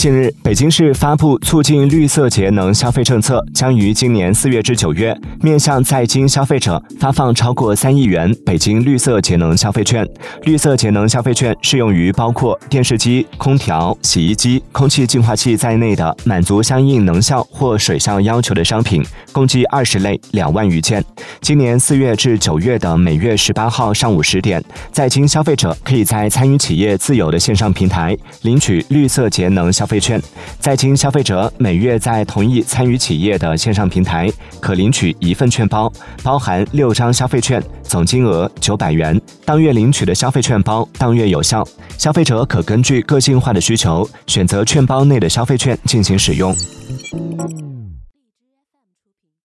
近日，北京市发布促进绿色节能消费政策，将于今年四月至九月，面向在京消费者发放超过三亿元北京绿色节能消费券。绿色节能消费券适用于包括电视机、空调、洗衣机、空气净化器在内的满足相应能效或水效要求的商品，共计二十类，两万余件。今年四月至九月的每月十八号上午十点，在京消费者可以在参与企业自有的线上平台领取绿色节能消。费券，在经消费者每月在同意参与企业的线上平台，可领取一份券包，包含六张消费券，总金额九百元。当月领取的消费券包当月有效，消费者可根据个性化的需求，选择券包内的消费券进行使用。